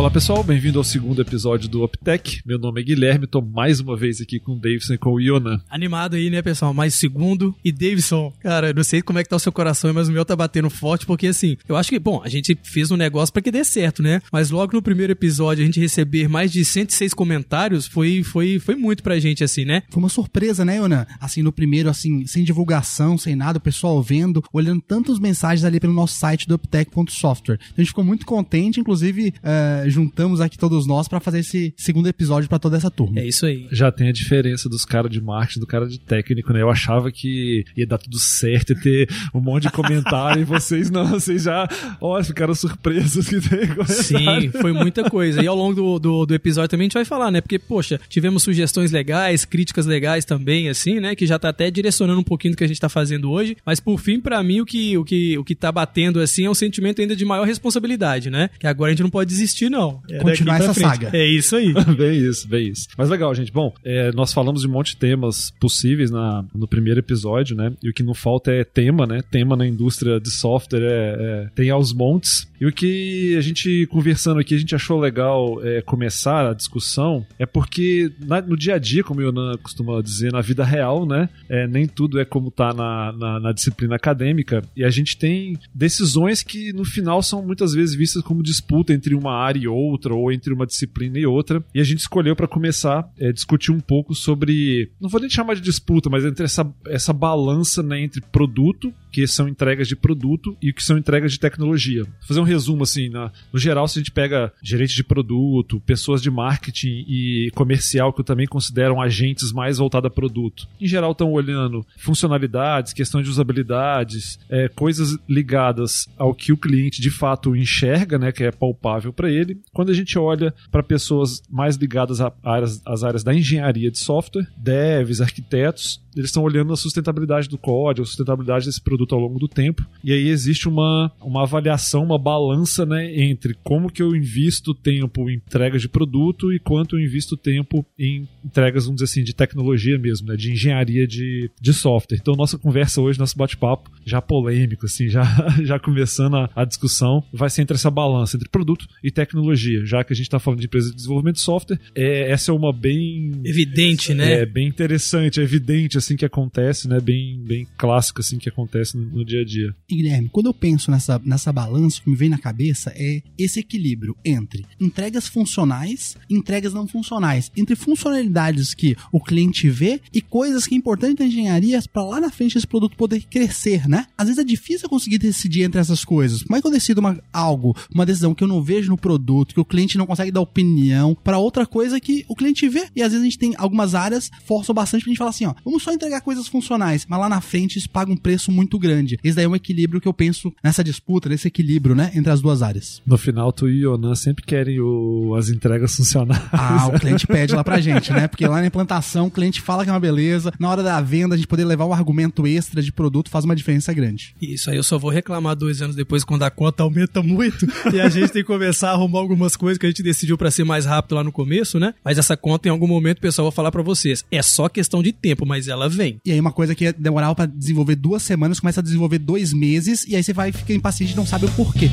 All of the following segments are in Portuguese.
Olá pessoal, bem-vindo ao segundo episódio do UpTech. Meu nome é Guilherme, tô mais uma vez aqui com o Davidson e com o Ionan. Animado aí, né, pessoal? Mais segundo. E Davidson, cara, eu não sei como é que tá o seu coração, mas o meu tá batendo forte, porque assim, eu acho que, bom, a gente fez um negócio para que dê certo, né? Mas logo no primeiro episódio a gente receber mais de 106 comentários foi, foi, foi muito pra gente, assim, né? Foi uma surpresa, né, Ionan? Assim, no primeiro, assim, sem divulgação, sem nada, o pessoal vendo, olhando tantas mensagens ali pelo nosso site do uptech.software. Então, a gente ficou muito contente, inclusive, uh, juntamos aqui todos nós para fazer esse segundo episódio para toda essa turma. É isso aí. Já tem a diferença dos caras de marketing do cara de técnico, né? Eu achava que ia dar tudo certo e ter um monte de comentário e vocês não, vocês já, ó, ficaram surpresos que tem comentário. Sim, foi muita coisa. E ao longo do, do, do, episódio também a gente vai falar, né? Porque, poxa, tivemos sugestões legais, críticas legais também, assim, né? Que já tá até direcionando um pouquinho do que a gente tá fazendo hoje. Mas por fim, para mim, o que, o, que, o que tá batendo, assim, é um sentimento ainda de maior responsabilidade, né? Que agora a gente não pode desistir, não É Continuar essa frente. saga. É isso aí. bem isso, bem isso. Mas legal, gente. Bom, é, nós falamos de um monte de temas possíveis na, no primeiro episódio, né? E o que não falta é tema, né? Tema na indústria de software é, é tem aos montes. E o que a gente conversando aqui, a gente achou legal é, começar a discussão é porque na, no dia a dia, como eu costuma dizer, na vida real, né? É, nem tudo é como tá na, na, na disciplina acadêmica. E a gente tem decisões que no final são muitas vezes vistas como disputa entre uma área e outra, ou entre uma disciplina e outra. E a gente escolheu para começar a é, discutir um pouco sobre, não vou nem chamar de disputa, mas entre essa, essa balança né, entre produto, que são entregas de produto, e o que são entregas de tecnologia. Vou fazer um resumo assim, na, no geral, se a gente pega gerente de produto, pessoas de marketing e comercial, que eu também considero agentes mais voltados a produto, em geral estão olhando funcionalidades, questões de usabilidades, é, coisas ligadas ao que o cliente de fato enxerga, né, que é palpável para ele. Quando a gente olha para pessoas mais ligadas a áreas, às áreas da engenharia de software, devs, arquitetos, eles estão olhando a sustentabilidade do código, a sustentabilidade desse produto ao longo do tempo. E aí existe uma, uma avaliação, uma balança né, entre como que eu invisto tempo em entregas de produto e quanto eu invisto tempo em entregas, vamos dizer assim, de tecnologia mesmo, né, de engenharia de, de software. Então, nossa conversa hoje, nosso bate-papo, já polêmico, assim, já, já começando a, a, discussão, vai ser entre essa balança entre produto e tecnologia, já que a gente está falando de empresa de desenvolvimento de software. É, essa é uma bem. Evidente, né? É bem interessante, é evidente assim que acontece, né? Bem, bem clássico assim que acontece no, no, dia a dia. E Guilherme, quando eu penso nessa, nessa balança, o que me vem na cabeça é esse equilíbrio entre entregas funcionais entregas não funcionais, entre funcionalidades que o cliente vê e coisas que é importante na engenharia para lá na frente esse produto poder crescer, né? Às vezes é difícil conseguir decidir entre essas coisas. Como é que eu decido uma, algo, uma decisão que eu não vejo no produto, que o cliente não consegue dar opinião, para outra coisa que o cliente vê? E às vezes a gente tem algumas áreas forçam bastante pra gente falar assim, ó, vamos só entregar coisas funcionais, mas lá na frente isso paga um preço muito grande. Esse daí é um equilíbrio que eu penso nessa disputa, nesse equilíbrio, né, entre as duas áreas. No final, tu e o Yonan sempre querem o, as entregas funcionais. Ah, o cliente pede lá pra gente, né? Porque lá na implantação o cliente fala que é uma beleza, na hora da venda a gente poder levar um argumento extra de produto faz uma diferença grande. Isso aí eu só vou reclamar dois anos depois quando a conta aumenta muito e a gente tem que começar a arrumar algumas coisas que a gente decidiu para ser mais rápido lá no começo, né? Mas essa conta em algum momento o pessoal vai falar para vocês, é só questão de tempo, mas ela vem. E aí uma coisa que demorava para desenvolver duas semanas começa a desenvolver dois meses e aí você vai ficar impaciente e não sabe o porquê.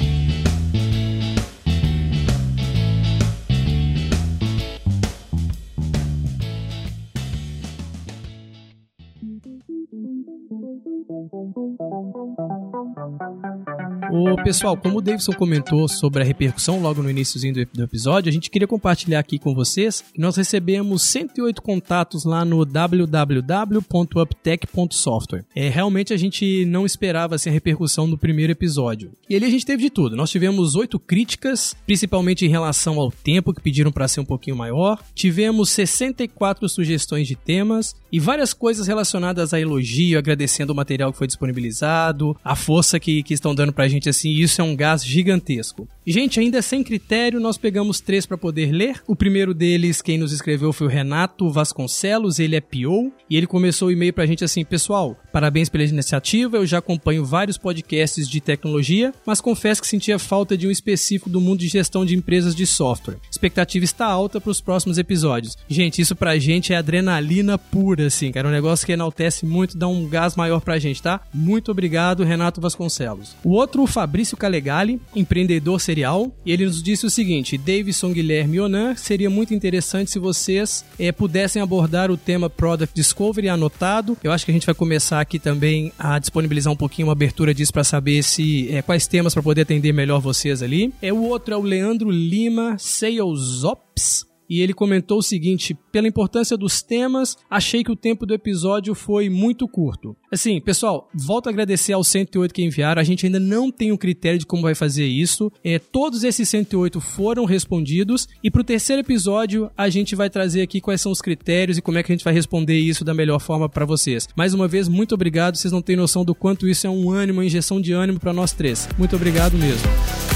O pessoal, como o Davidson comentou sobre a repercussão logo no iníciozinho do, episódio, a gente queria compartilhar aqui com vocês que nós recebemos 108 contatos lá no www.uptech.software. É, realmente a gente não esperava assim, a repercussão do primeiro episódio. E ali a gente teve de tudo. Nós tivemos oito críticas, principalmente em relação ao tempo, que pediram para ser um pouquinho maior. Tivemos 64 sugestões de temas e várias coisas relacionadas a elogio, agradecendo o material que foi disponibilizado, a força que, que estão dando pra gente gente assim, isso é um gás gigantesco. Gente, ainda sem critério, nós pegamos três para poder ler. O primeiro deles, quem nos escreveu foi o Renato Vasconcelos, ele é PO, e ele começou o e-mail pra gente assim, pessoal, parabéns pela iniciativa, eu já acompanho vários podcasts de tecnologia, mas confesso que sentia falta de um específico do mundo de gestão de empresas de software. Expectativa está alta para os próximos episódios. Gente, isso pra gente é adrenalina pura, assim, cara, é um negócio que enaltece muito, dá um gás maior pra gente, tá? Muito obrigado, Renato Vasconcelos. O outro, Fabrício Calegali, empreendedor serial. E ele nos disse o seguinte: Davidson, Guilherme e Onan, seria muito interessante se vocês é, pudessem abordar o tema Product Discovery anotado. Eu acho que a gente vai começar aqui também a disponibilizar um pouquinho uma abertura disso para saber se é, quais temas para poder atender melhor vocês ali. É o outro é o Leandro Lima Sales Ops e ele comentou o seguinte: pela importância dos temas, achei que o tempo do episódio foi muito curto. Assim, pessoal, volto a agradecer aos 108 que enviaram. A gente ainda não tem um critério de como vai fazer isso. É, todos esses 108 foram respondidos. E pro terceiro episódio, a gente vai trazer aqui quais são os critérios e como é que a gente vai responder isso da melhor forma para vocês. Mais uma vez, muito obrigado. Vocês não têm noção do quanto isso é um ânimo, uma injeção de ânimo para nós três. Muito obrigado mesmo.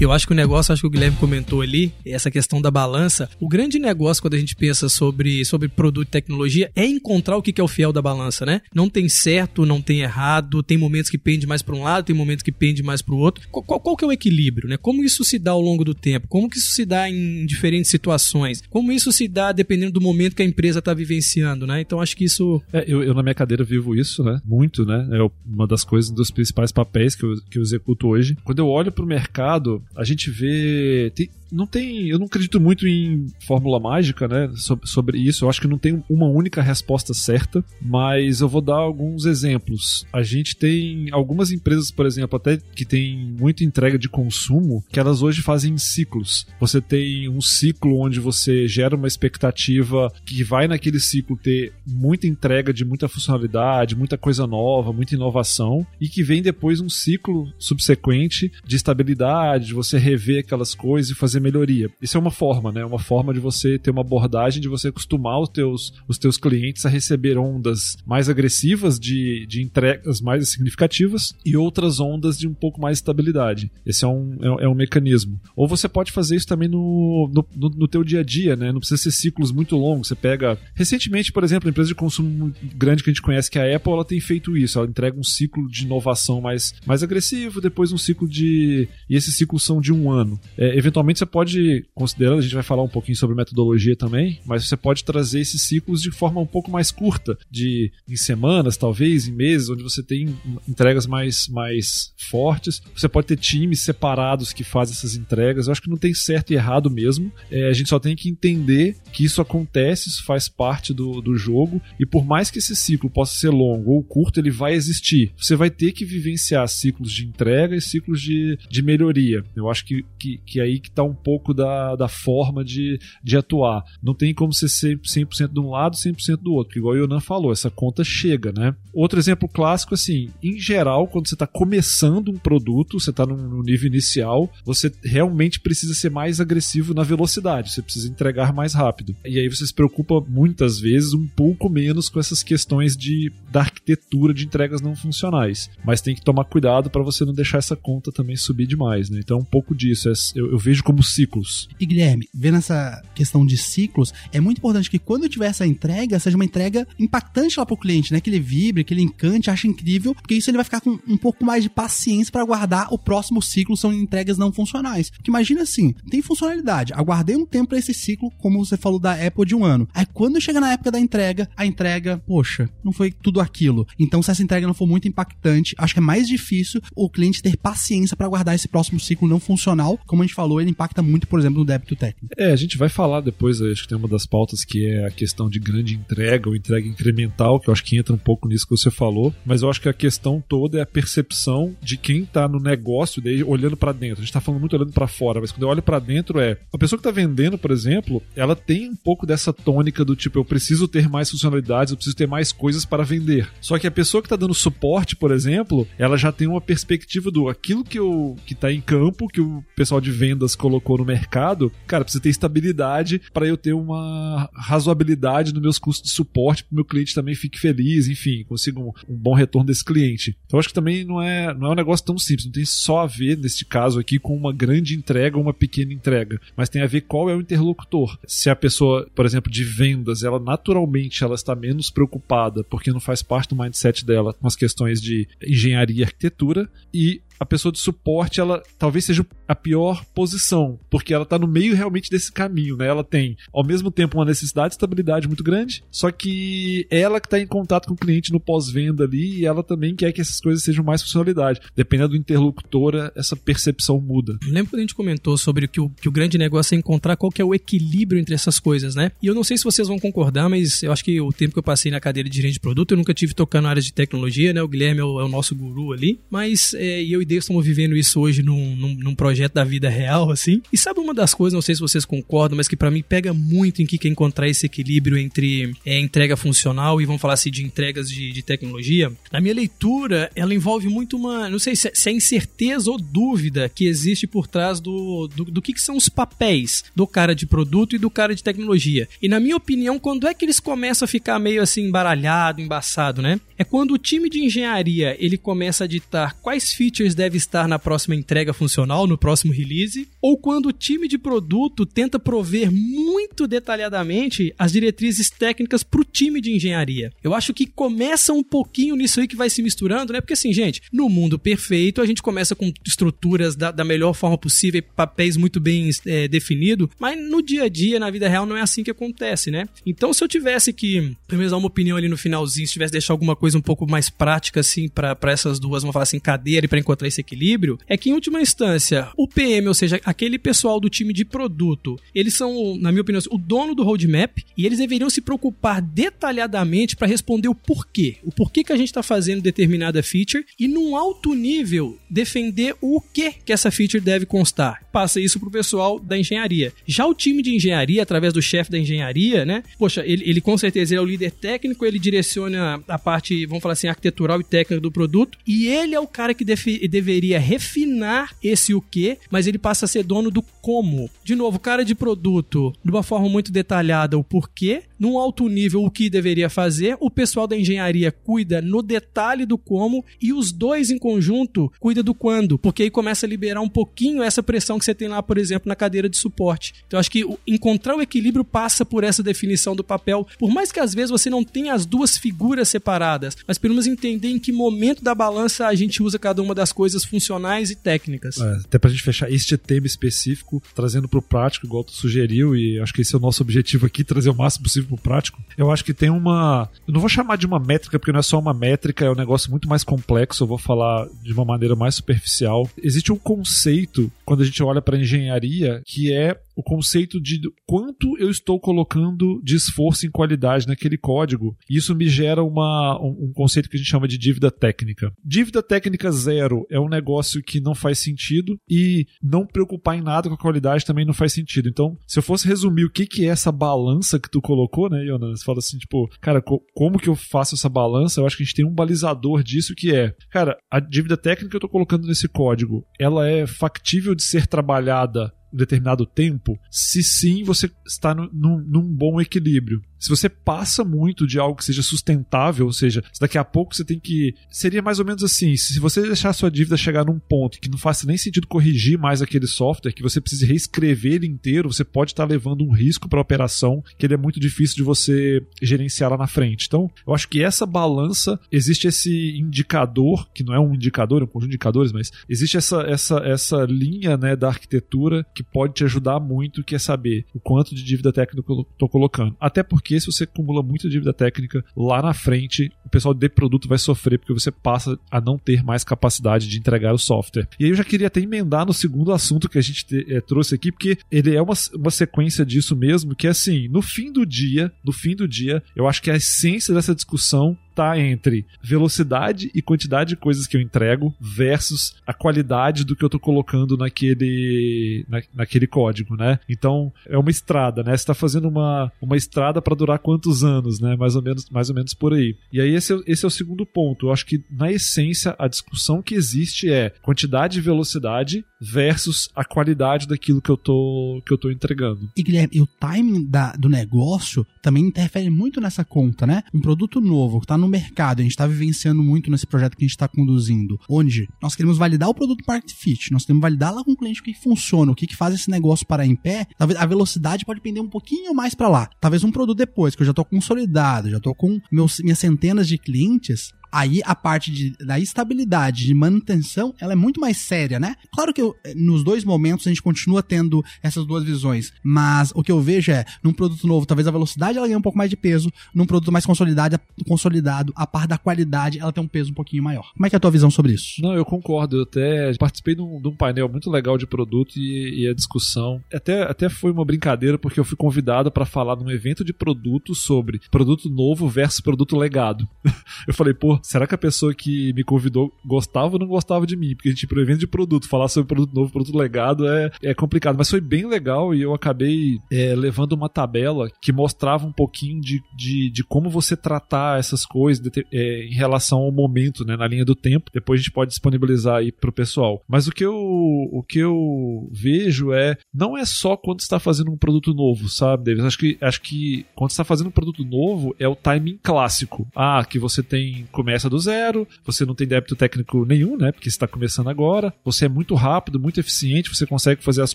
Eu acho que o negócio, acho que o Guilherme comentou ali, essa questão da balança. O grande negócio quando a gente pensa sobre, sobre produto e tecnologia é encontrar o que é o fiel da balança, né? Não tem certo, não tem errado, tem momentos que pende mais para um lado, tem momentos que pende mais para o outro. Qual, qual, que é o equilíbrio, né? Como isso se dá ao longo do tempo? Como que isso se dá em diferentes situações? Como isso se dá dependendo do momento que a empresa está vivenciando, né? Então acho que isso... É, eu, eu, na minha cadeira vivo isso, né? Muito, né? É uma das coisas, um dos principais papéis que eu, que eu executo hoje. Quando eu olho para o mercado, a gente vê. Tem, não tem. Eu não acredito muito em fórmula mágica, né? Sobre, sobre, isso. Eu acho que não tem uma única resposta certa, mas eu vou dar alguns exemplos. A gente tem algumas empresas, por exemplo, até que tem muita entrega de consumo, que elas hoje fazem ciclos. Você tem um ciclo onde você gera uma expectativa que vai naquele ciclo ter muita entrega de muita funcionalidade, muita coisa nova, muita inovação, e que vem depois um ciclo subsequente de estabilidade, de você rever aquelas coisas e fazer melhoria. Isso é uma forma, né? Uma forma de você ter uma abordagem de você acostumar os teus, os teus clientes a receber ondas mais agressivas de, de entregas mais significativas e outras ondas de um pouco mais estabilidade. Esse é um, é, é um mecanismo. Ou você pode fazer isso também no, no, no, no teu dia a dia, né? Não precisa ser ciclos muito longos. Você pega... Recentemente, por exemplo, a empresa de consumo grande que a gente conhece, que é a Apple, ela tem feito isso. Ela entrega um ciclo de inovação mais, mais agressivo, depois um ciclo de... E esses ciclos de um ano. É, eventualmente você pode, considerando, a gente vai falar um pouquinho sobre metodologia também, mas você pode trazer esses ciclos de forma um pouco mais curta, de em semanas, talvez, em meses, onde você tem entregas mais, mais fortes. Você pode ter times separados que fazem essas entregas. Eu acho que não tem certo e errado mesmo. É, a gente só tem que entender que isso acontece, isso faz parte do, do jogo, e por mais que esse ciclo possa ser longo ou curto, ele vai existir. Você vai ter que vivenciar ciclos de entrega e ciclos de, de melhoria. Eu acho que, que, que aí que está um pouco da, da forma de, de atuar. Não tem como ser 100% de um lado 100% do outro, igual o Yonan falou, essa conta chega, né? Outro exemplo clássico, assim, em geral, quando você está começando um produto, você está no nível inicial, você realmente precisa ser mais agressivo na velocidade, você precisa entregar mais rápido. E aí você se preocupa muitas vezes um pouco menos com essas questões de, da arquitetura de entregas não funcionais. Mas tem que tomar cuidado para você não deixar essa conta também subir demais, né? Então, pouco disso. É, eu, eu vejo como ciclos. E Guilherme, vendo essa questão de ciclos, é muito importante que quando tiver essa entrega, seja uma entrega impactante lá pro cliente, né? Que ele vibre, que ele encante, ache incrível, porque isso ele vai ficar com um pouco mais de paciência para aguardar o próximo ciclo, são entregas não funcionais. Porque imagina assim, tem funcionalidade, aguardei um tempo para esse ciclo, como você falou da Apple de um ano. Aí quando chega na época da entrega, a entrega, poxa, não foi tudo aquilo. Então se essa entrega não for muito impactante, acho que é mais difícil o cliente ter paciência para aguardar esse próximo ciclo não funcional. Como a gente falou, ele impacta muito, por exemplo, no débito técnico. É, a gente vai falar depois, acho que tem uma das pautas que é a questão de grande entrega ou entrega incremental, que eu acho que entra um pouco nisso que você falou, mas eu acho que a questão toda é a percepção de quem tá no negócio daí olhando para dentro. A gente tá falando muito olhando para fora, mas quando eu olho para dentro é a pessoa que tá vendendo, por exemplo, ela tem um pouco dessa tônica do tipo eu preciso ter mais funcionalidades, eu preciso ter mais coisas para vender. Só que a pessoa que tá dando suporte, por exemplo, ela já tem uma perspectiva do aquilo que eu que tá em campo, que o pessoal de vendas colocou no mercado, cara, precisa ter estabilidade para eu ter uma razoabilidade nos meus custos de suporte, para o meu cliente também fique feliz, enfim, consiga um, um, bom retorno desse cliente. Então acho que também não é, não é um negócio tão simples, não tem só a ver, neste caso aqui, com uma grande entrega ou uma pequena entrega, mas tem a ver qual é o interlocutor. Se a pessoa, por exemplo, de vendas, ela naturalmente ela está menos preocupada porque não faz parte do mindset dela com as questões de engenharia e arquitetura e a pessoa de suporte, ela talvez seja a pior posição, porque ela está no meio realmente desse caminho, né? Ela tem, ao mesmo tempo, uma necessidade de estabilidade muito grande, só que ela que está em contato com o cliente no pós-venda ali, e ela também quer que essas coisas sejam mais funcionalidade. Dependendo do interlocutor, essa percepção muda. Lembra quando a gente comentou sobre que o, que o grande negócio é encontrar qual que é o equilíbrio entre essas coisas, né? E eu não sei se vocês vão concordar, mas eu acho que o tempo que eu passei na cadeira de gerente de produto, eu nunca tive tocando áreas de tecnologia, né? O Guilherme é o, é o nosso guru ali, mas é, eu Deus estamos vivendo isso hoje num, num, num, projeto da vida real, assim. E sabe uma das coisas, não sei se vocês concordam, mas que para mim pega muito em que quer encontrar esse equilíbrio entre é, entrega funcional e vamos falar assim de entregas de, de, tecnologia. Na minha leitura, ela envolve muito uma, não sei se, é, se é incerteza ou dúvida que existe por trás do, do, do que, que são os papéis do cara de produto e do cara de tecnologia. E na minha opinião, quando é que eles começam a ficar meio assim embaralhado, embaçado, né? É quando o time de engenharia ele começa a ditar quais features deve estar na próxima entrega funcional, no release, ou quando o time de produto tenta prover muito detalhadamente as diretrizes técnicas para o time de engenharia. Eu acho que começa um pouquinho nisso aí que vai se misturando, né? Porque assim, gente, no mundo perfeito a gente começa com estruturas da, da melhor forma possível, papéis muito bem é, definidos, mas no dia a dia, na vida real, não é assim que acontece, né? Então, se eu tivesse que, pelo menos dar uma opinião ali no finalzinho, se tivesse deixar alguma coisa um pouco mais prática, assim, para essas duas, vamos falar assim, cadeira e para encontrar esse equilíbrio é que, em última instância, o PM, ou seja, aquele pessoal do time de produto, eles são, na minha opinião, o dono do roadmap e eles deveriam se preocupar detalhadamente para responder o porquê. O porquê que a gente está fazendo determinada feature e, num alto nível, defender o que que essa feature deve constar. Passa isso pro pessoal da engenharia. Já o time de engenharia, através do chefe da engenharia, né? Poxa, ele, ele com certeza é o líder técnico, ele direciona a parte, vamos falar assim, arquitetural e técnica do produto, e ele é o cara que deve, deveria refinar esse o que, mas ele passa a ser dono do como. De novo, cara de produto, de uma forma muito detalhada, o porquê, num alto nível, o que deveria fazer, o pessoal da engenharia cuida no detalhe do como e os dois em conjunto cuida do quando, porque aí começa a liberar um pouquinho essa pressão que você tem lá, por exemplo, na cadeira de suporte. Então, acho que encontrar o equilíbrio passa por essa definição do papel, por mais que às vezes você não tenha as duas figuras separadas, mas pelo menos entender em que momento da balança a gente usa cada uma das coisas funcionais e técnicas. É, até pra gente fechar este tema específico, trazendo pro prático, igual tu sugeriu, e acho que esse é o nosso objetivo aqui, trazer o máximo possível prático. Eu acho que tem uma. Eu não vou chamar de uma métrica, porque não é só uma métrica, é um negócio muito mais complexo, eu vou falar de uma maneira mais superficial. Existe um conceito, quando a gente olha para engenharia, que é o conceito de quanto eu estou colocando de esforço em qualidade naquele código. Isso me gera uma, um, conceito que a gente chama de dívida técnica. Dívida técnica zero é um negócio que não faz sentido e não preocupar em nada com a qualidade também não faz sentido. Então, se eu fosse resumir o que, que é essa balança que tu colocou, né, Jonas? Você fala assim, tipo, cara, co como que eu faço essa balança? Eu acho que a gente tem um balizador disso que é, cara, a dívida técnica que eu estou colocando nesse código, ela é factível de ser trabalhada determinado tempo, se sim você está no, num, num bom equilíbrio. Se você passa muito de algo que seja sustentável, ou seja, daqui a pouco você tem que. Seria mais ou menos assim: se você deixar sua dívida chegar num ponto que não faça nem sentido corrigir mais aquele software, que você precise reescrever ele inteiro, você pode estar levando um risco para a operação que ele é muito difícil de você gerenciar lá na frente. Então, eu acho que essa balança, existe esse indicador, que não é um indicador, é um conjunto de indicadores, mas existe essa, essa, essa linha né, da arquitetura que pode te ajudar muito, que é saber o quanto de dívida técnica eu estou colocando. Até porque porque se você acumula muita dívida técnica, lá na frente o pessoal de produto vai sofrer porque você passa a não ter mais capacidade de entregar o software. E aí eu já queria até emendar no segundo assunto que a gente te, é, trouxe aqui, porque ele é uma, uma sequência disso mesmo, que é assim, no fim do dia, no fim do dia, eu acho que a essência dessa discussão está entre velocidade e quantidade de coisas que eu entrego versus a qualidade do que eu estou colocando naquele, na, naquele código, né? Então, é uma estrada, né? Você está fazendo uma, uma estrada para durar quantos anos, né? Mais ou menos, mais ou menos por aí. E aí esse é, esse é o segundo ponto. Eu acho que na essência a discussão que existe é quantidade e velocidade versus a qualidade daquilo que eu tô, que eu tô entregando. E Guilherme, e o timing da, do negócio também interfere muito nessa conta, né? Um produto novo que está no mercado, a gente está vivenciando muito nesse projeto que a gente está conduzindo, onde nós queremos validar o produto Market Fit, nós queremos validar lá com o cliente o que funciona, o que, que faz esse negócio parar em pé, talvez a velocidade pode pender um pouquinho mais para lá. Talvez um produto depois, que eu já estou consolidado, já estou com meus, minhas centenas de clientes, aí a parte de, da estabilidade, de manutenção, ela é muito mais séria, né? Claro que eu, nos dois momentos a gente continua tendo essas duas visões, mas o que eu vejo é, num produto novo, talvez a velocidade ela ganhe um pouco mais de peso, num produto mais consolidado, consolidado a par da qualidade, ela tem um peso um pouquinho maior. Como é que é a tua visão sobre isso? Não, eu concordo. Eu até participei de um, de um painel muito legal de produto e, e, a discussão. Até, até foi uma brincadeira, porque eu fui convidado para falar num evento de produto sobre produto novo versus produto legado. eu falei, pô, será que a pessoa que me convidou gostava ou não gostava de mim? Porque a gente, pro evento de produto, falar sobre produto novo, produto legado é, é complicado. Mas foi bem legal e eu acabei é, levando uma tabela que mostrava um pouquinho de, de, de como você tratar essas coisas de, é, em relação ao momento, né, na linha do tempo. Depois a gente pode disponibilizar aí pro pessoal. Mas o que eu, o que eu vejo é, não é só quando está fazendo um produto novo, sabe, David? Acho que, acho que quando está fazendo um produto novo é o timing clássico. Ah, que você tem começa do zero, você não tem débito técnico nenhum, né? Porque está começando agora. Você é muito rápido, muito eficiente, você consegue fazer as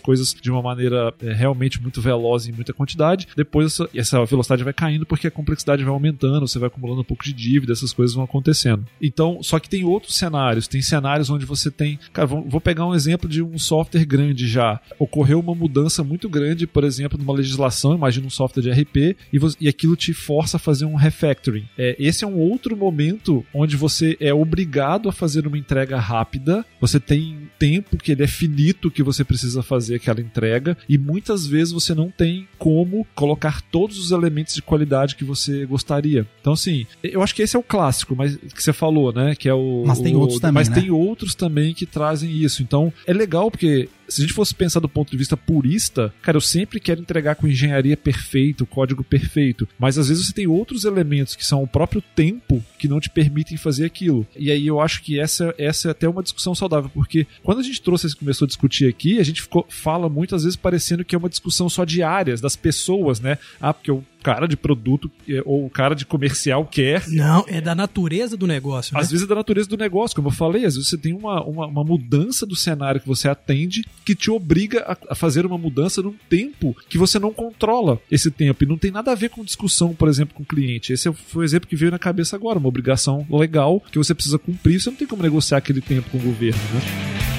coisas de uma maneira é, realmente muito veloz em muita quantidade. Depois essa, velocidade vai caindo porque a complexidade vai aumentando, você vai acumulando um pouco de dívida, essas coisas vão acontecendo. Então, só que tem outros cenários. Tem cenários onde você tem. Cara, vou pegar um exemplo de um software grande já. Ocorreu uma mudança muito grande, por exemplo, numa legislação, imagina um software de RP, e, e aquilo te força a fazer um refactoring. É, esse é um outro momento onde você é obrigado a fazer uma entrega rápida, você tem tempo que ele é finito que você precisa fazer aquela entrega, e muitas vezes você não tem como colocar todos os elementos de qualidade que você gostaria. Então, assim, eu acho que esse é o clássico, mas que você falou, né? Que é o. Mas tem o, outros também. Mas né? tem outros também que trazem isso. Então, é legal porque se a gente fosse pensar do ponto de vista purista, cara, eu sempre quero entregar com engenharia perfeita, o código perfeito, mas às vezes você tem outros elementos que são o próprio tempo que não te permitem fazer aquilo. E aí eu acho que essa, essa é até uma discussão saudável, porque quando a gente trouxe, começou a discutir aqui, a gente ficou, fala muitas vezes parecendo que é uma discussão só de áreas, das pessoas, né? Ah, porque eu cara de produto é, ou o cara de comercial quer. Não, é da natureza do negócio. Né? Às vezes é da natureza do negócio, como eu falei, às vezes você tem uma, uma, uma mudança do cenário que você atende que te obriga a, a, fazer uma mudança num tempo que você não controla esse tempo. E não tem nada a ver com discussão, por exemplo, com o cliente. Esse foi o exemplo que veio na cabeça agora, uma obrigação legal que você precisa cumprir, você não tem como negociar aquele tempo com o governo, né?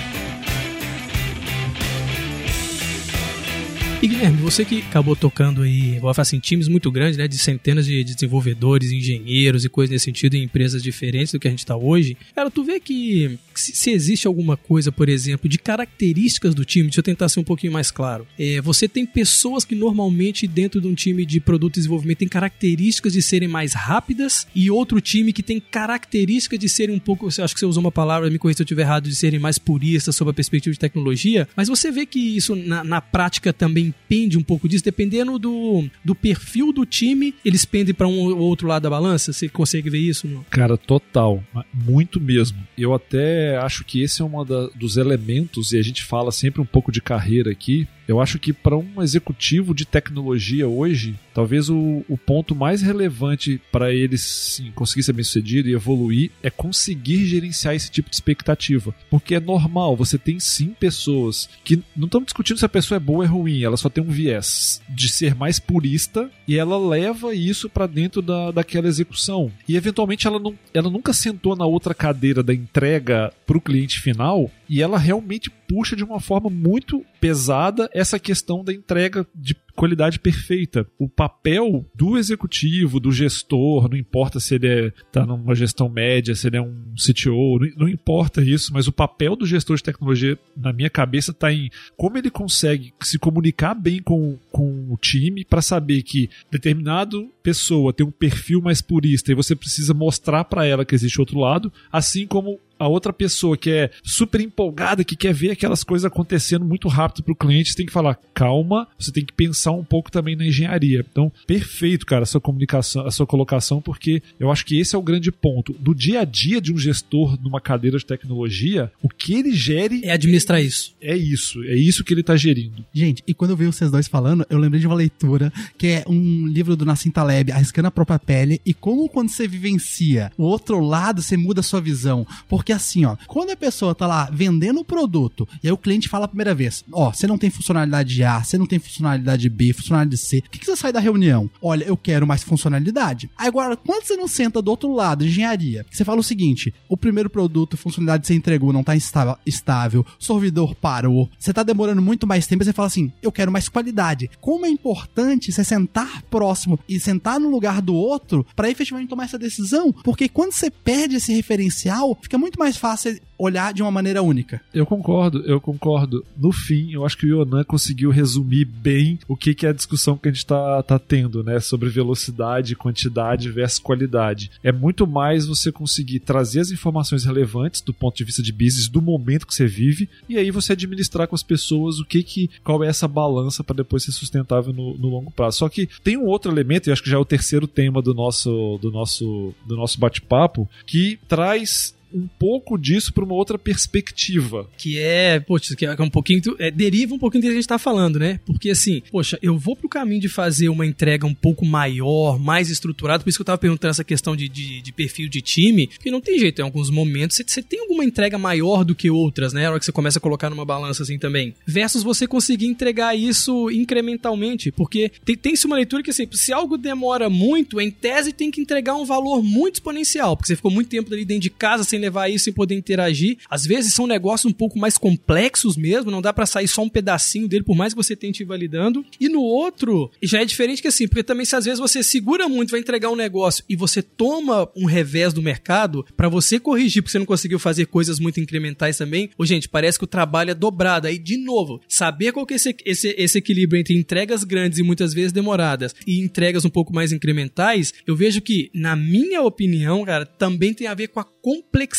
Guilherme, você que acabou tocando aí, vou falar assim, times muito grandes, né, de centenas de desenvolvedores, engenheiros e coisas nesse sentido em empresas diferentes do que a gente está hoje. Cara, tu vê que se, se, existe alguma coisa, por exemplo, de características do time, deixa eu tentar ser um pouquinho mais claro. É, você tem pessoas que normalmente dentro de um time de produto e desenvolvimento tem características de serem mais rápidas e outro time que tem características de serem um pouco, acho que você usou uma palavra, me corrija se eu estiver errado, de serem mais puristas sobre a perspectiva de tecnologia, mas você vê que isso na, na prática também pende um pouco disso, dependendo do, do perfil do time, eles pendem para um ou outro lado da balança? Você consegue ver isso? Não? Cara, total. Muito mesmo. Eu até acho que esse é um dos elementos, e a gente fala sempre um pouco de carreira aqui, eu acho que para um executivo de tecnologia hoje, talvez o, o ponto mais relevante para ele sim, conseguir ser bem sucedido e evoluir é conseguir gerenciar esse tipo de expectativa. Porque é normal, você tem sim pessoas que não estamos discutindo se a pessoa é boa ou é ruim, ela só tem um viés de ser mais purista e ela leva isso para dentro da, daquela execução. E eventualmente ela, não, ela nunca sentou na outra cadeira da entrega para o cliente final e ela realmente puxa de uma forma muito pesada essa questão da entrega de qualidade perfeita. O papel do executivo, do gestor, não importa se ele está é, tá numa gestão média, se ele é um CTO, não, não importa isso, mas o papel do gestor de tecnologia, na minha cabeça, está em como ele consegue se comunicar bem com, com o time para saber que determinado pessoa tem um perfil mais purista e você precisa mostrar para ela que existe outro lado, assim como a outra pessoa que é super empolgada, que quer ver aquelas coisas acontecendo muito rápido pro cliente, você tem que falar, calma, você tem que pensar um pouco também na engenharia. Então, perfeito, cara, a sua comunicação, a sua colocação, porque eu acho que esse é o grande ponto. Do dia a dia de um gestor numa cadeira de tecnologia, o que ele gere. É administrar isso. É isso, é isso que ele tá gerindo. Gente, e quando eu vi vocês dois falando, eu lembrei de uma leitura que é um livro do Nassim Taleb, Arriscando a Própria Pele, e como quando você vivencia o outro lado, você muda a sua visão. Porque assim, ó, quando a pessoa tá lá vendendo o produto, e aí o cliente fala a primeira vez, ó, você não tem funcionalidade A, você não tem funcionalidade B, funcionalidade C, o que, que você sai da reunião? Olha, eu quero mais funcionalidade. Agora, quando você não senta do outro lado, engenharia, você fala o seguinte, o primeiro produto, funcionalidade que você entregou não tá estável, o servidor parou, você tá demorando muito mais tempo, você fala assim, eu quero mais qualidade. Como é importante você sentar próximo e sentar no lugar do outro para efetivamente tomar essa decisão, porque quando você perde esse referencial, fica muito mais fácil olhar de uma maneira única. Eu concordo, eu concordo. No fim, eu acho que o Yonan conseguiu resumir bem o que, que é a discussão que a gente está tá tendo, né? Sobre velocidade, quantidade versus qualidade. É muito mais você conseguir trazer as informações relevantes do ponto de vista de business do momento que você vive e aí você administrar com as pessoas o que que qual é essa balança para depois ser sustentável no, no, longo prazo. Só que tem um outro elemento, e acho que já é o terceiro tema do nosso do nosso do nosso bate-papo, que traz um pouco disso para uma outra perspectiva. Que é, poxa, que é um pouquinho. É, deriva um pouquinho do que a gente está falando, né? Porque assim, poxa, eu vou pro caminho de fazer uma entrega um pouco maior, mais estruturada, por isso que eu tava perguntando essa questão de, de, de perfil de time, porque não tem jeito, em alguns momentos você, tem alguma entrega maior do que outras, né? Na hora que você começa a colocar numa balança assim também. Versus você conseguir entregar isso incrementalmente, porque tem, tem-se uma leitura que assim, se algo demora muito, em tese tem que entregar um valor muito exponencial, porque você ficou muito tempo ali dentro de casa sem levar isso e poder interagir. Às vezes são negócios um pouco mais complexos mesmo, não dá para sair só um pedacinho dele, por mais que você tente ir validando. E no outro, já é diferente que assim, porque também se às vezes você segura muito, vai entregar um negócio e você toma um revés do mercado para você corrigir, porque você não conseguiu fazer coisas muito incrementais também. Ô, gente, parece que o trabalho é dobrado. Aí, de novo, saber qual que é esse, esse, esse equilíbrio entre entregas grandes e muitas vezes demoradas e entregas um pouco mais incrementais, eu vejo que, na minha opinião, cara, também tem a ver com a complexidade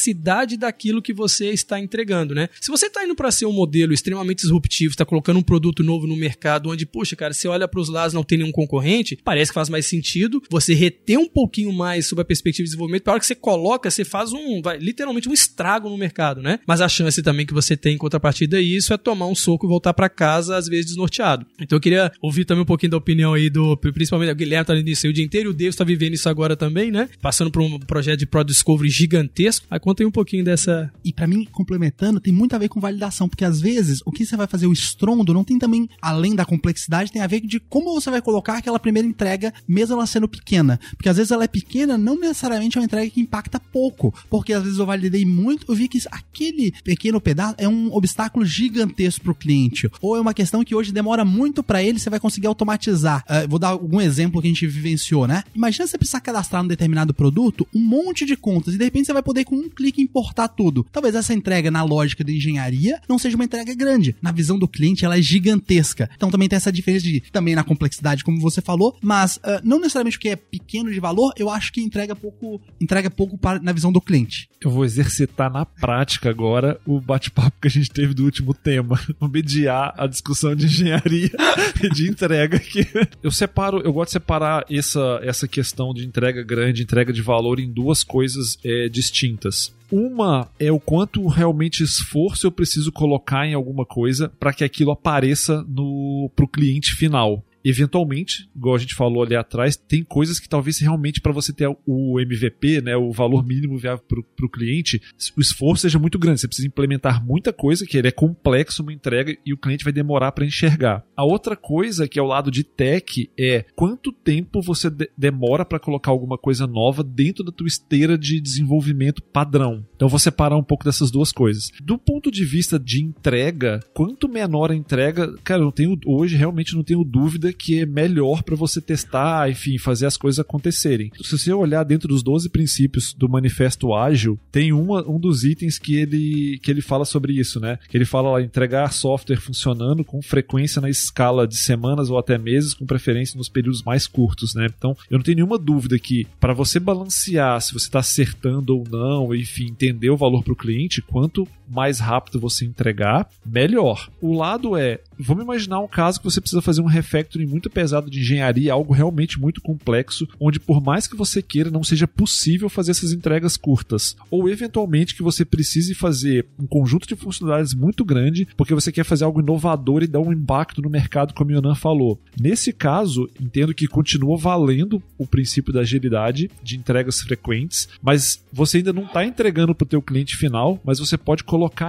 daquilo que você está entregando, né? Se você está indo para ser um modelo extremamente disruptivo, está colocando um produto novo no mercado, onde, poxa, cara, você olha para os lados não tem nenhum concorrente, parece que faz mais sentido você reter um pouquinho mais sobre a perspectiva de desenvolvimento. Para hora que você coloca, você faz um, vai, literalmente um estrago no mercado, né? Mas a chance também que você tem em contrapartida isso é tomar um soco e voltar para casa, às vezes desnorteado. Então eu queria ouvir também um pouquinho da opinião aí do, principalmente o Guilherme tá nisso aí o dia inteiro, o David está vivendo isso agora também, né? Passando por um projeto de Pro Discovery gigante gigantesco. Aí conta aí um pouquinho dessa. E para mim, complementando, tem muito a ver com validação, porque às vezes o que você vai fazer o estrondo não tem também, além da complexidade, tem a ver de como você vai colocar aquela primeira entrega, mesmo ela sendo pequena. Porque às vezes ela é pequena, não necessariamente é uma entrega que impacta pouco. Porque às vezes eu validei muito, eu vi que aquele pequeno pedaço é um obstáculo gigantesco pro cliente. Ou é uma questão que hoje demora muito para ele, você vai conseguir automatizar. Uh, vou dar algum exemplo que a gente vivenciou, né? Imagina você precisar cadastrar um determinado produto, um monte de contas, e de repente você vai poder com um clique importar tudo. Talvez essa entrega na lógica da engenharia não seja uma entrega grande. Na visão do cliente, ela é gigantesca. Então também tem essa diferença de também na complexidade, como você falou, mas uh, não necessariamente porque é pequeno de valor, eu acho que entrega pouco, entrega pouco para, na visão do cliente. Eu vou exercitar na prática agora o bate-papo que a gente teve do último tema, vou mediar a discussão de engenharia e de entrega aqui. Eu separo, eu gosto de separar essa, essa questão de entrega grande, entrega de valor em duas coisas é, distintas distintas. Uma é o quanto realmente esforço eu preciso colocar em alguma coisa para que aquilo apareça no pro cliente final eventualmente, igual a gente falou ali atrás, tem coisas que talvez realmente para você ter o MVP, né, o valor mínimo viável para o cliente, o esforço seja muito grande. Você precisa implementar muita coisa, que ele é complexo uma entrega e o cliente vai demorar para enxergar. A outra coisa que é o lado de tech é quanto tempo você de demora para colocar alguma coisa nova dentro da tua esteira de desenvolvimento padrão. Então vou separar um pouco dessas duas coisas. Do ponto de vista de entrega, quanto menor a entrega, cara, eu tenho hoje realmente não tenho dúvida que é melhor para você testar, enfim, fazer as coisas acontecerem. Se você olhar dentro dos 12 princípios do manifesto ágil, tem uma, um dos itens que ele, que ele fala sobre isso, né? Que ele fala lá, entregar software funcionando com frequência na escala de semanas ou até meses, com preferência nos períodos mais curtos, né? Então, eu não tenho nenhuma dúvida que para você balancear se você está acertando ou não, enfim, entender o valor para o cliente, quanto mais rápido você entregar, melhor. O lado é, vamos imaginar um caso que você precisa fazer um refactoring muito pesado de engenharia, algo realmente muito complexo, onde por mais que você queira, não seja possível fazer essas entregas curtas. Ou eventualmente que você precise fazer um conjunto de funcionalidades muito grande, porque você quer fazer algo inovador e dar um impacto no mercado, como o Yonan falou. Nesse caso, entendo que continua valendo o princípio da agilidade de entregas frequentes, mas você ainda não está entregando para o teu cliente final, mas você pode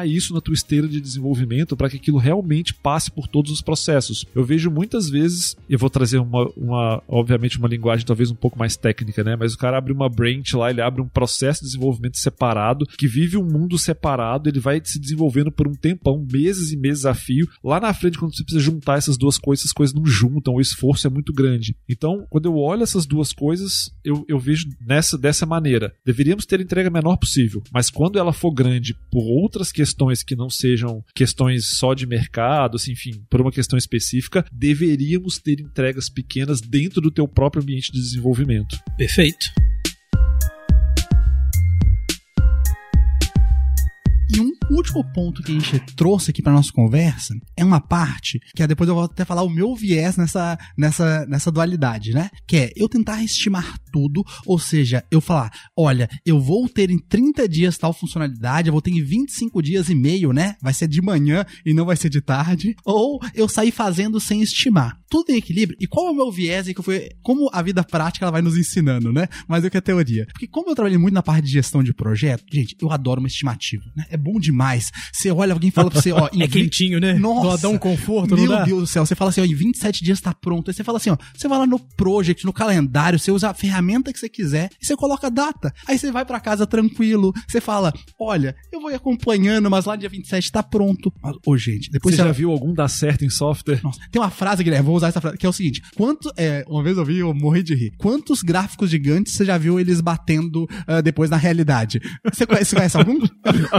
isso na tua esteira de desenvolvimento para que aquilo realmente passe por todos os processos. Eu vejo muitas vezes, eu vou trazer uma, uma, obviamente, uma linguagem talvez um pouco mais técnica, né? Mas o cara abre uma branch lá, ele abre um processo de desenvolvimento separado, que vive um mundo separado, ele vai se desenvolvendo por um tempão, meses e meses a fio. Lá na frente, quando você precisa juntar essas duas coisas, essas coisas não juntam, o esforço é muito grande. Então, quando eu olho essas duas coisas, eu, eu vejo nessa dessa maneira. Deveríamos ter entrega menor possível, mas quando ela for grande por outras outras questões que não sejam questões só de mercado, assim, enfim, por uma questão específica, deveríamos ter entregas pequenas dentro do teu próprio ambiente de desenvolvimento. Perfeito. Um último ponto que a gente trouxe aqui para nossa conversa é uma parte que é, depois eu vou até falar o meu viés nessa, nessa, nessa dualidade, né? Que é eu tentar estimar tudo, ou seja, eu falar, olha, eu vou ter em 30 dias tal funcionalidade, eu vou ter em 25 dias e meio, né? Vai ser de manhã e não vai ser de tarde, ou eu sair fazendo sem estimar. Tudo em equilíbrio. E qual é o meu viés que foi como a vida prática ela vai nos ensinando, né? Mais do que a teoria. Porque como eu trabalhei muito na parte de gestão de projeto, gente, eu adoro uma estimativa, né? É bom demais. Você olha, alguém fala pra você, ó, é quentinho, né? Nossa, dá um conforto, meu não dá? Deus do céu. Você fala assim, ó, em 27 dias tá pronto. Aí você fala assim, ó, você vai lá no project, no calendário, você usa a ferramenta que você quiser e você coloca a data. Aí você vai para casa tranquilo, você fala, olha, eu vou ir acompanhando, mas lá dia 27 tá pronto. Mas, ô, gente, depois você você já viu algum dar certo em software? nossa, tem uma frase, Guilherme, vou usar essa frase, que é o seguinte: quanto. É, uma vez eu vi, eu morri de rir. Quantos gráficos gigantes você já viu eles batendo ah, depois na realidade? Você conhece, você conhece algum?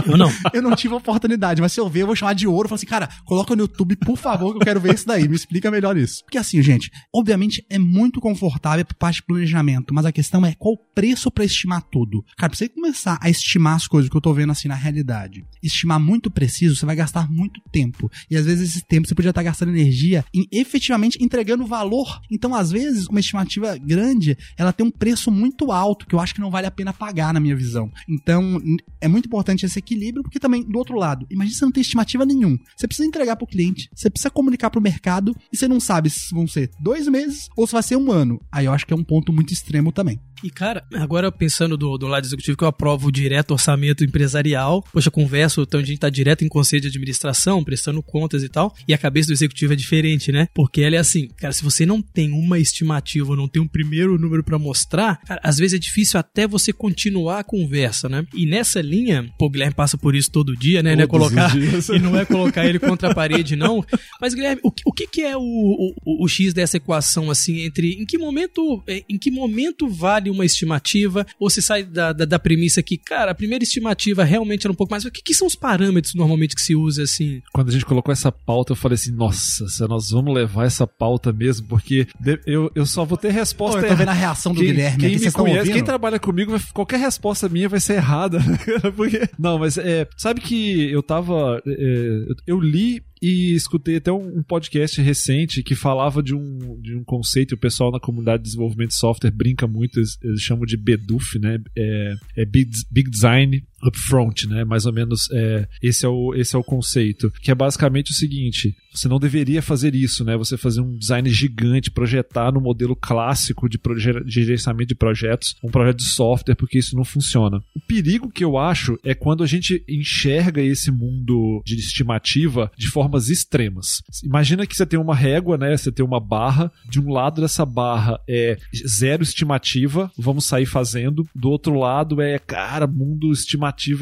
Eu não. Eu não tive oportunidade, mas se eu ver, eu vou chamar de ouro. Eu falo assim, cara, coloca no YouTube, por favor, que eu quero ver isso daí. Me explica melhor isso. Porque assim, gente, obviamente é muito confortável por parte de planejamento, mas a questão é qual o preço pra estimar tudo. Cara, pra você começar a estimar as coisas que eu tô vendo assim na realidade, estimar muito preciso, você vai gastar muito tempo. E às vezes esse tempo você podia estar gastando energia em efetivamente entregando valor. Então, às vezes, uma estimativa grande, ela tem um preço muito alto, que eu acho que não vale a pena pagar, na minha visão. Então, é muito importante esse equilíbrio, porque também, do outro lado, imagina você não tem estimativa nenhum. Você precisa entregar pro cliente, você precisa comunicar pro mercado, e você não sabe se vão ser dois meses ou se vai ser um ano. Aí eu acho que é um ponto muito extremo também. E, cara, agora pensando do, do lado executivo, que eu aprovo direto orçamento empresarial, poxa, converso, então a gente tá direto em conselho de administração, prestando contas e tal, e a cabeça do executivo é diferente, né? Porque ela é assim, cara, se você não tem uma estimativa, não tem um primeiro número pra mostrar, cara, às vezes é difícil até você continuar a conversa, né? E nessa linha, pô, o Guilherme passa por isso todo dia, né? Não é Todos colocar, e não é colocar ele contra a parede, não. Mas, Guilherme, o, que- o que, que é o, o, o X dessa equação, assim, entre em que momento, em que momento vale uma estimativa, ou se sai da, da, da premissa que, cara, a primeira estimativa realmente era um pouco mais. O que, que são os parâmetros normalmente que se usa, assim? Quando a gente colocou essa pauta, eu falei assim: nossa, nós vamos levar essa pauta mesmo, porque eu, eu só vou ter Pô, resposta eu tô vendo a reação do Quem, Guilherme quem aqui, me conhece, quem trabalha comigo, qualquer resposta minha vai ser errada. né? Porque, não, mas é, sabe que eu tava. é, eu li e escutei até um, podcast recente que falava de um, de um conceito, o pessoal na comunidade de desenvolvimento de software brinca muito, eles, eles chamam de BDUF, né? É, é Big, Big Design Upfront, né? Mais ou menos é, esse, é o, esse é o conceito. Que é basicamente o seguinte: você não deveria fazer isso, né? Você fazer um design gigante, projetar no modelo clássico de, proje- de gerenciamento de projetos, um projeto de software, porque isso não funciona. O perigo que eu acho é quando a gente enxerga esse mundo de estimativa de formas extremas. Imagina que você tem uma régua, né? Você tem uma barra. De um lado dessa barra é zero estimativa, vamos sair fazendo. Do outro lado é, cara, mundo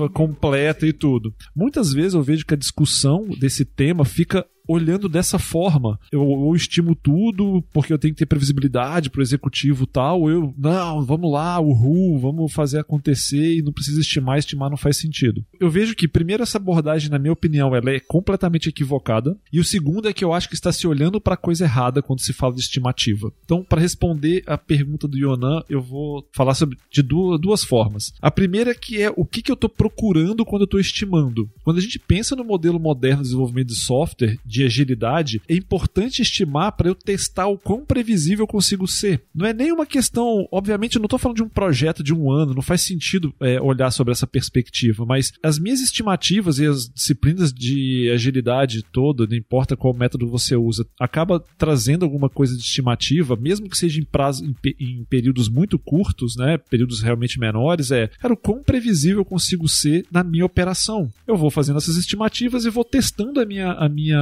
completa e tudo. Muitas vezes eu vejo que a discussão desse tema fica olhando dessa forma, eu, eu estimo tudo porque eu tenho que ter previsibilidade pro executivo e tal, eu, não, vamos lá, uhul, vamos fazer acontecer e não precisa estimar, estimar não faz sentido. Eu vejo que, primeiro, essa abordagem, na minha opinião, ela é completamente equivocada, e o segundo é que eu acho que está se olhando para coisa errada quando se fala de estimativa. Então, para responder a pergunta do Yonan, eu vou falar sobre, de duas, duas formas. A primeira que é o que, que eu estou procurando quando eu estou estimando. Quando a gente pensa no modelo moderno de desenvolvimento de software, de agilidade, é importante estimar para eu testar o quão previsível eu consigo ser. Não é nem uma questão, obviamente, eu não estou falando de um projeto de um ano, não faz sentido é, olhar sobre essa perspectiva, mas as minhas estimativas e as disciplinas de agilidade toda, não importa qual método você usa, acaba trazendo alguma coisa de estimativa, mesmo que seja em prazo em, em períodos muito curtos, né, períodos realmente menores, é, cara, o quão previsível eu consigo ser na minha operação. Eu vou fazendo essas estimativas e vou testando a minha, a minha,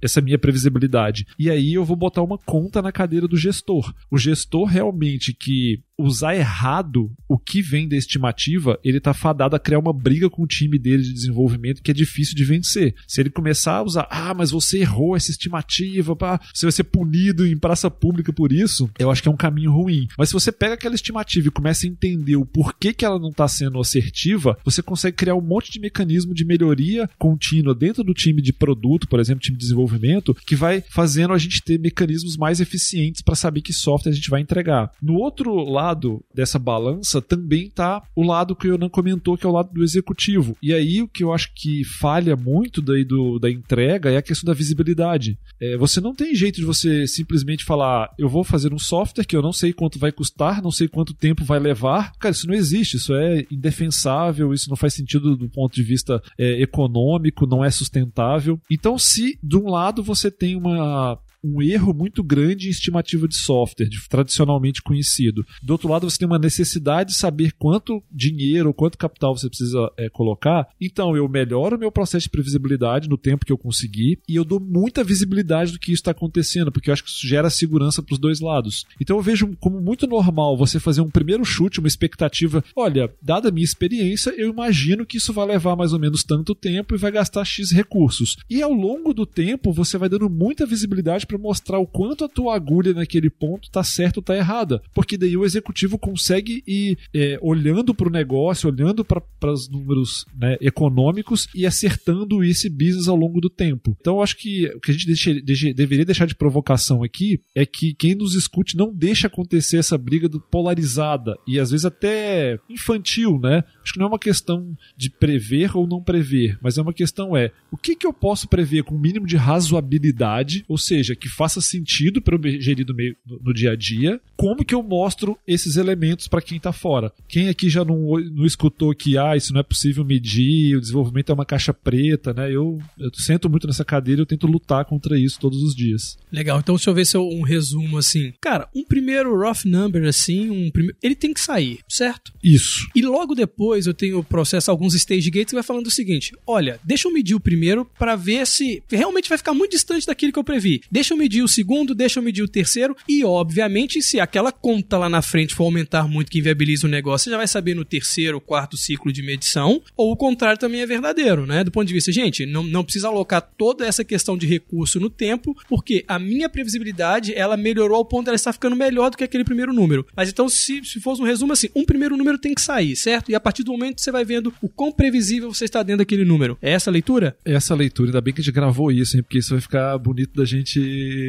essa minha previsibilidade. E aí eu vou botar uma conta na cadeira do gestor. O gestor realmente que usar errado o que vem da estimativa, ele tá fadado a criar uma briga com o time dele de desenvolvimento que é difícil de vencer. Se ele começar a usar, ah, mas você errou essa estimativa, pá, você vai ser punido em praça pública por isso, eu acho que é um caminho ruim. Mas se você pega aquela estimativa e começa a entender o porquê que ela não está sendo assertiva, você consegue criar um monte de mecanismo de melhoria contínua dentro do time de produto, por exemplo, time de desenvolvimento, que vai fazendo a gente ter mecanismos mais eficientes para saber que software a gente vai entregar. No outro lado, lado dessa balança também está o lado que o Yonan comentou, que é o lado do executivo. E aí o que eu acho que falha muito daí do, da entrega é a questão da visibilidade. É, você não tem jeito de você simplesmente falar, eu vou fazer um software que eu não sei quanto vai custar, não sei quanto tempo vai levar. Cara, isso não existe, isso é indefensável, isso não faz sentido do ponto de vista é, econômico, não é sustentável. Então, se de um lado você tem uma um erro muito grande em estimativa de software, de, tradicionalmente conhecido. Do outro lado, você tem uma necessidade de saber quanto dinheiro quanto capital você precisa é, colocar. Então, eu melhoro o meu processo de previsibilidade no tempo que eu conseguir e eu dou muita visibilidade do que isso está acontecendo, porque eu acho que isso gera segurança para os dois lados. Então, eu vejo como muito normal você fazer um primeiro chute, uma expectativa. Olha, dada a minha experiência, eu imagino que isso vai levar mais ou menos tanto tempo e vai gastar X recursos. E ao longo do tempo, você vai dando muita visibilidade para mostrar o quanto a tua agulha naquele ponto tá certa ou tá errada. Porque daí o executivo consegue ir é, olhando para o negócio, olhando para os números né, econômicos e acertando esse business ao longo do tempo. Então eu acho que o que a gente deveria deixar de provocação aqui é que quem nos escute não deixa acontecer essa briga polarizada e às vezes até infantil, né? Acho que não é uma questão de prever ou não prever, mas é uma questão é o que, que eu posso prever com o mínimo de razoabilidade, ou seja, que faça sentido para eu gerir no, meio, no, no, dia a dia, como que eu mostro esses elementos para quem está fora. Quem aqui já não, não escutou que ah, isso não é possível medir, o desenvolvimento é uma caixa preta, né? Eu, eu sento muito nessa cadeira e eu tento lutar contra isso todos os dias. Legal, então deixa eu ver se eu um resumo assim. Cara, um primeiro rough number assim, um prime... ele tem que sair, certo? Isso. E logo depois eu tenho o processo, alguns stage gates que vai falando o seguinte: olha, deixa eu medir o primeiro para ver se realmente vai ficar muito distante daquilo que eu previ. Deixa deixa eu medir o segundo, deixa eu medir o terceiro, e obviamente, se aquela conta lá na frente for aumentar muito que inviabiliza o negócio, você já vai saber no terceiro, quarto ciclo de medição, ou o contrário também é verdadeiro, né? Do ponto de vista, gente, não, não precisa alocar toda essa questão de recurso no tempo, porque a minha previsibilidade, ela melhorou ao ponto de ela estar ficando melhor do que aquele primeiro número. Mas então, se, se fosse um resumo assim, um primeiro número tem que sair, certo? E a partir do momento você vai vendo o quão previsível você está dentro daquele número. É essa a leitura? Essa leitura, ainda bem que a gente gravou isso, hein? Porque isso vai ficar bonito da gente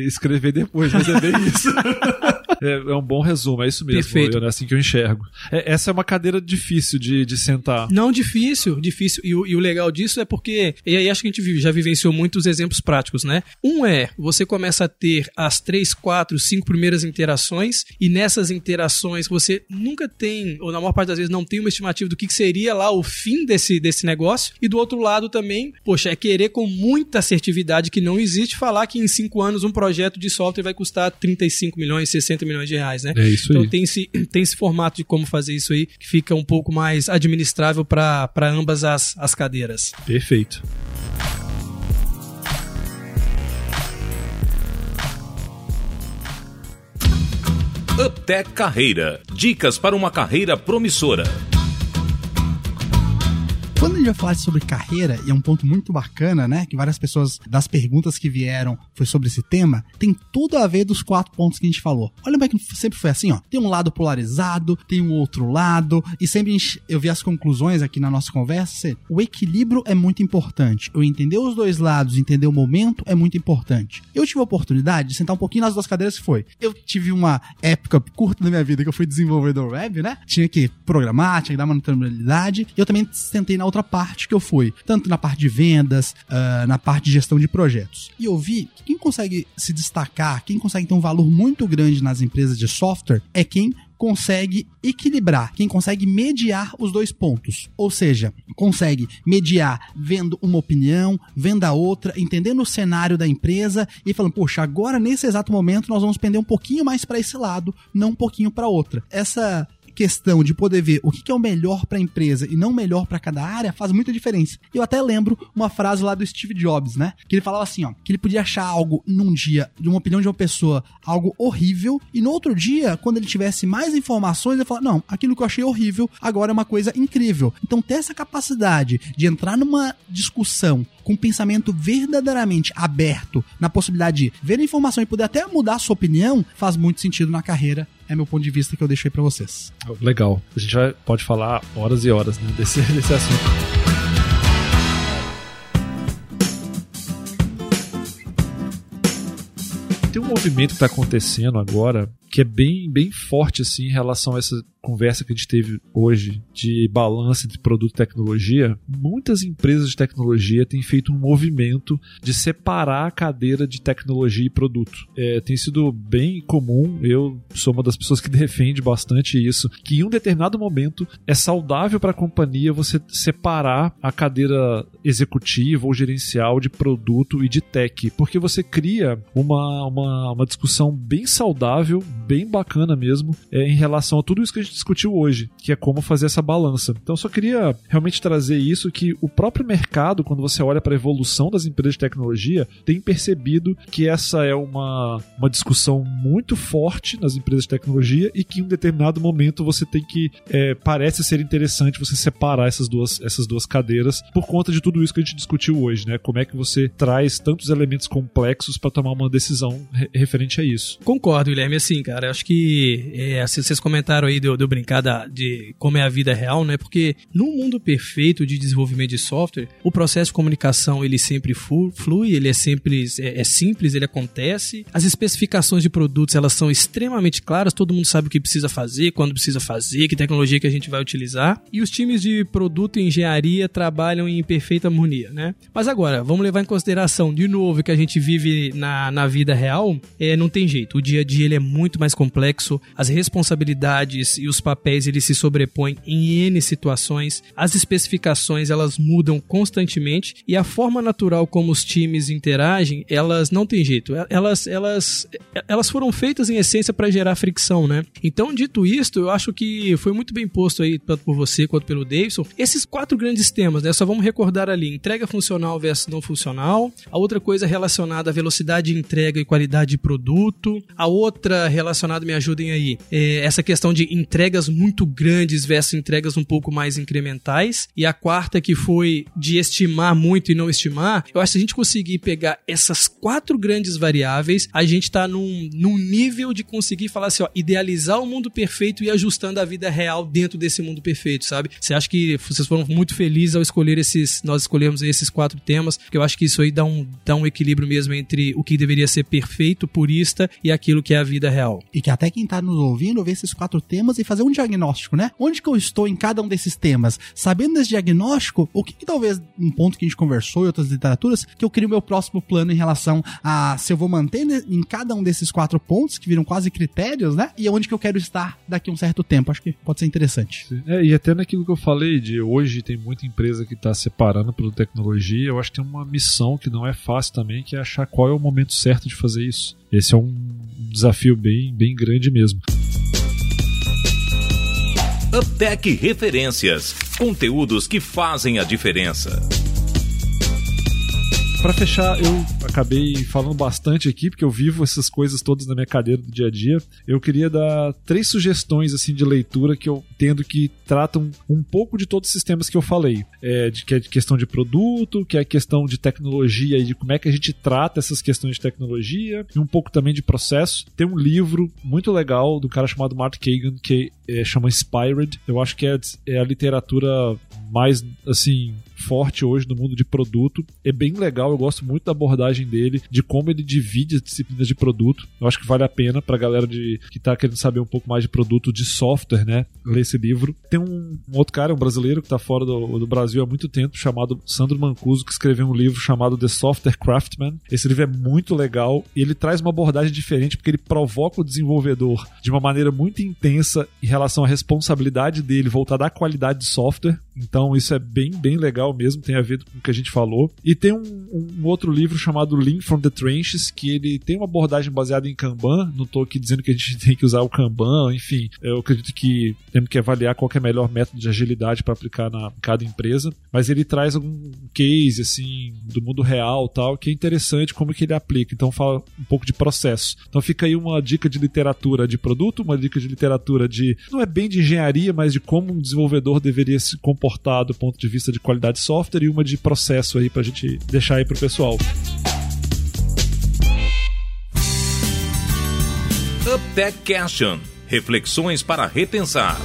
escrever depois, mas é bem isso. É, é, um bom resumo, é isso mesmo. Perfeito. É assim que eu enxergo. É, essa é uma cadeira difícil de, de sentar. Não difícil, difícil. E o, e o legal disso é porque, e aí acho que a gente já vivenciou muitos exemplos práticos, né? Um é, você começa a ter as três, quatro, cinco primeiras interações, e nessas interações você nunca tem, ou na maior parte das vezes não tem uma estimativa do que seria lá o fim desse, desse negócio. E do outro lado também, poxa, é querer com muita assertividade que não existe falar que em cinco anos um projeto de software vai custar 35 milhões, 60 milhões de reais, né? É isso então aí. tem esse, tem esse formato de como fazer isso aí que fica um pouco mais administrável para ambas as, as cadeiras. Perfeito. Uptech Carreira. Dicas para uma carreira promissora. Quando a gente vai falar sobre carreira, e é um ponto muito bacana, né? Que várias pessoas, das perguntas que vieram, foi sobre esse tema, tem tudo a ver dos quatro pontos que a gente falou. Olha como é que sempre foi assim, ó. Tem um lado polarizado, tem um outro lado, e sempre eu vi as conclusões aqui na nossa conversa. O equilíbrio é muito importante. Eu entender os dois lados, entender o momento é muito importante. Eu tive a oportunidade de sentar um pouquinho nas duas cadeiras que foi. Eu tive uma época curta da minha vida que eu fui desenvolvedor web, né? Tinha que programar, tinha que dar manutenabilidade. E eu também sentei na parte que eu fui, tanto na parte de vendas, uh, na parte de gestão de projetos. E eu vi que quem consegue se destacar, quem consegue ter um valor muito grande nas empresas de software, é quem consegue equilibrar, quem consegue mediar os dois pontos. Ou seja, consegue mediar vendo uma opinião, vendo a outra, entendendo o cenário da empresa e falando, poxa, agora nesse exato momento nós vamos pender um pouquinho mais para esse lado, não um pouquinho para outra. Essa questão de poder ver o que é o melhor para a empresa e não o melhor para cada área faz muita diferença. Eu até lembro uma frase lá do Steve Jobs, né? Que ele falava assim, ó, que ele podia achar algo num dia, de uma opinião de uma pessoa, algo horrível, e no outro dia, quando ele tivesse mais informações, ele falar: "Não, aquilo que eu achei horrível agora é uma coisa incrível". Então ter essa capacidade de entrar numa discussão com um pensamento verdadeiramente aberto na possibilidade de ver a informação e poder até mudar a sua opinião, faz muito sentido na carreira. É meu ponto de vista que eu deixei para vocês. Legal. A gente vai, pode falar horas e horas né, desse, desse assunto. tem um movimento que está acontecendo agora que é bem, bem forte assim em relação a essa conversa que a gente teve hoje de balança entre produto e tecnologia. Muitas empresas de tecnologia têm feito um movimento de separar a cadeira de tecnologia e produto. É, tem sido bem comum, eu sou uma das pessoas que defende bastante isso, que em um determinado momento é saudável para a companhia você separar a cadeira executiva ou gerencial de produto e de tech, porque você cria uma, uma, uma discussão bem saudável, bem bacana mesmo é, em relação a tudo isso que a gente discutiu hoje, que é como fazer essa balança. Então, eu só queria realmente trazer isso que o próprio mercado, quando você olha para a evolução das empresas de tecnologia, tem percebido que essa é uma, uma discussão muito forte nas empresas de tecnologia e que em um determinado momento você tem que é, parece ser interessante você separar essas duas essas duas cadeiras por conta de tudo isso que a gente discutiu hoje, né? Como é que você traz tantos elementos complexos para tomar uma decisão referente a isso? Concordo, Guilherme. Assim, cara cara. Acho que é, assim, vocês comentaram aí de, de brincar da, de como é a vida real, né? Porque no mundo perfeito de desenvolvimento de software, o processo de comunicação ele sempre flui, ele é sempre é, é simples, ele acontece. As especificações de produtos elas são extremamente claras, todo mundo sabe o que precisa fazer, quando precisa fazer, que tecnologia que a gente vai utilizar. E os times de produto e engenharia trabalham em perfeita harmonia, né? Mas agora, vamos levar em consideração de novo que a gente vive na, na vida real, é, não tem jeito. O dia a dia ele é muito mais complexo, as responsabilidades e os papéis eles se sobrepõem em N situações, as especificações elas mudam constantemente e a forma natural como os times interagem, elas não tem jeito. Elas elas elas foram feitas em essência para gerar fricção, né? Então, dito isto, eu acho que foi muito bem posto aí tanto por você quanto pelo Davidson, esses quatro grandes temas, né? Só vamos recordar ali, entrega funcional versus não funcional, a outra coisa relacionada à velocidade de entrega e qualidade de produto, a outra relacionada relacionado, me ajudem aí. É, essa questão de entregas muito grandes versus entregas um pouco mais incrementais. E a quarta, que foi de estimar muito e não estimar. Eu acho que se a gente conseguir pegar essas quatro grandes variáveis, a gente tá num, num nível de conseguir falar assim, ó, idealizar o mundo perfeito e ajustando a vida real dentro desse mundo perfeito, sabe? Você acha que vocês foram muito felizes ao escolher esses, nós escolhemos esses quatro temas, porque eu acho que isso aí dá um, dá um equilíbrio mesmo entre o que deveria ser perfeito, purista e aquilo que é a vida real e que até quem está nos ouvindo ver esses quatro temas e fazer um diagnóstico, né? Onde que eu estou em cada um desses temas? Sabendo desse diagnóstico, o que, que talvez um ponto que a gente conversou em outras literaturas, que eu crio meu próximo plano em relação a se eu vou manter em cada um desses quatro pontos, que viram quase critérios, né? E onde que eu quero estar daqui a um certo tempo. Acho que pode ser interessante. É, e até naquilo que eu falei de hoje tem muita empresa que está separando pela tecnologia, eu acho que tem uma missão que não é fácil também, que é achar qual é o momento certo de fazer isso. Esse é um desafio bem, bem grande mesmo. Uptech Referências conteúdos que fazem a diferença. Para fechar, eu acabei falando bastante aqui, porque eu vivo essas coisas todas na minha cadeira do dia a dia. Eu queria dar três sugestões assim de leitura que eu entendo que tratam um pouco de todos os sistemas que eu falei. É, de, que é questão de produto, que é questão de tecnologia e de como é que a gente trata essas questões de tecnologia, e um pouco também de processo. Tem um livro muito legal do cara chamado Mark Kagan, que é, chama Inspired. Eu acho que é, é a literatura mais, assim, forte hoje no mundo de produto. É bem legal, eu gosto muito da abordagem dele, de como ele divide as disciplinas de produto. Eu acho que vale a pena pra galera de, que tá querendo saber um pouco mais de produto de software, né? Ler esse livro. Tem um, um outro cara, um brasileiro que tá fora do, do, Brasil há muito tempo, chamado Sandro Mancuso, que escreveu um livro chamado The Software Craftman. Esse livro é muito legal e ele traz uma abordagem diferente porque ele provoca o desenvolvedor de uma maneira muito intensa em relação à responsabilidade dele voltada à qualidade de software. Então isso é bem, bem legal mesmo, tem a ver com o que a gente falou. E tem um, um, outro livro chamado Lean from the Trenches, que ele tem uma abordagem baseada em Kanban. Não estou aqui dizendo que a gente tem que usar o Kanban, enfim, eu acredito que temos que avaliar qual que é o melhor método de agilidade para aplicar na em cada empresa. Mas ele traz algum case assim do mundo real tal, que é interessante como que ele aplica. Então fala um pouco de processo. Então fica aí uma dica de literatura de produto, uma dica de literatura de não é bem de engenharia, mas de como um desenvolvedor deveria se comportar do ponto de vista de qualidade software e uma de processo aí pra gente deixar aí pro pessoal. UpTech Question. Reflexões para repensar.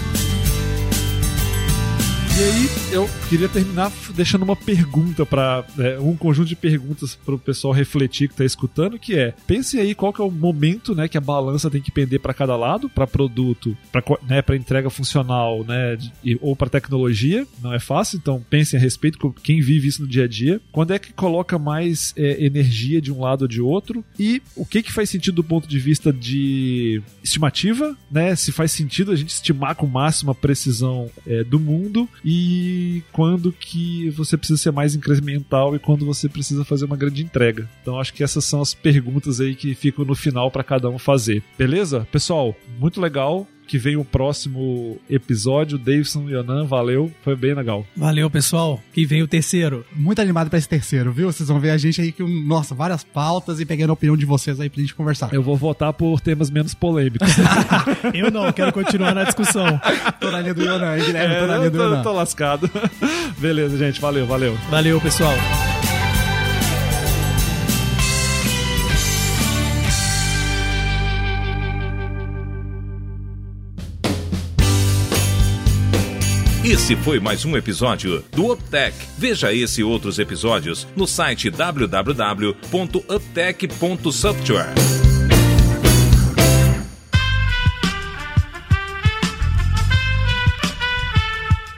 E aí, eu queria terminar deixando uma pergunta para é, um conjunto de perguntas para o pessoal refletir que está escutando, que é: pense aí qual que é o momento, né, que a balança tem que pender para cada lado, para produto, para né, para entrega funcional, né, de, ou para tecnologia. Não é fácil, então pense a respeito quem vive isso no dia a dia. Quando é que coloca mais é, energia de um lado ou de outro? E o que que faz sentido do ponto de vista de estimativa, né? Se faz sentido a gente estimar com máxima precisão é, do mundo e quando que você precisa ser mais incremental e quando você precisa fazer uma grande entrega. Então acho que essas são as perguntas aí que ficam no final para cada um fazer. Beleza? Pessoal, muito legal que vem o próximo episódio. Davidson e Yonan, valeu, foi bem legal. Valeu, pessoal. Que vem o terceiro. Muito animado para esse terceiro, viu? Vocês vão ver a gente aí com, nossa, várias pautas e pegando a opinião de vocês aí pra gente conversar. Eu vou votar por temas menos polêmicos. eu não, quero continuar na discussão. tô na linha do Yonan, Guilherme, é, tô na linha do Yonan. Tô lascado. Beleza, gente, valeu, valeu. Valeu, pessoal. Esse foi mais um episódio do UpTech. Veja esse e outros episódios no site www.uptech.software.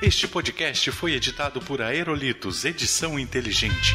Este podcast foi editado por Aerolitos Edição Inteligente.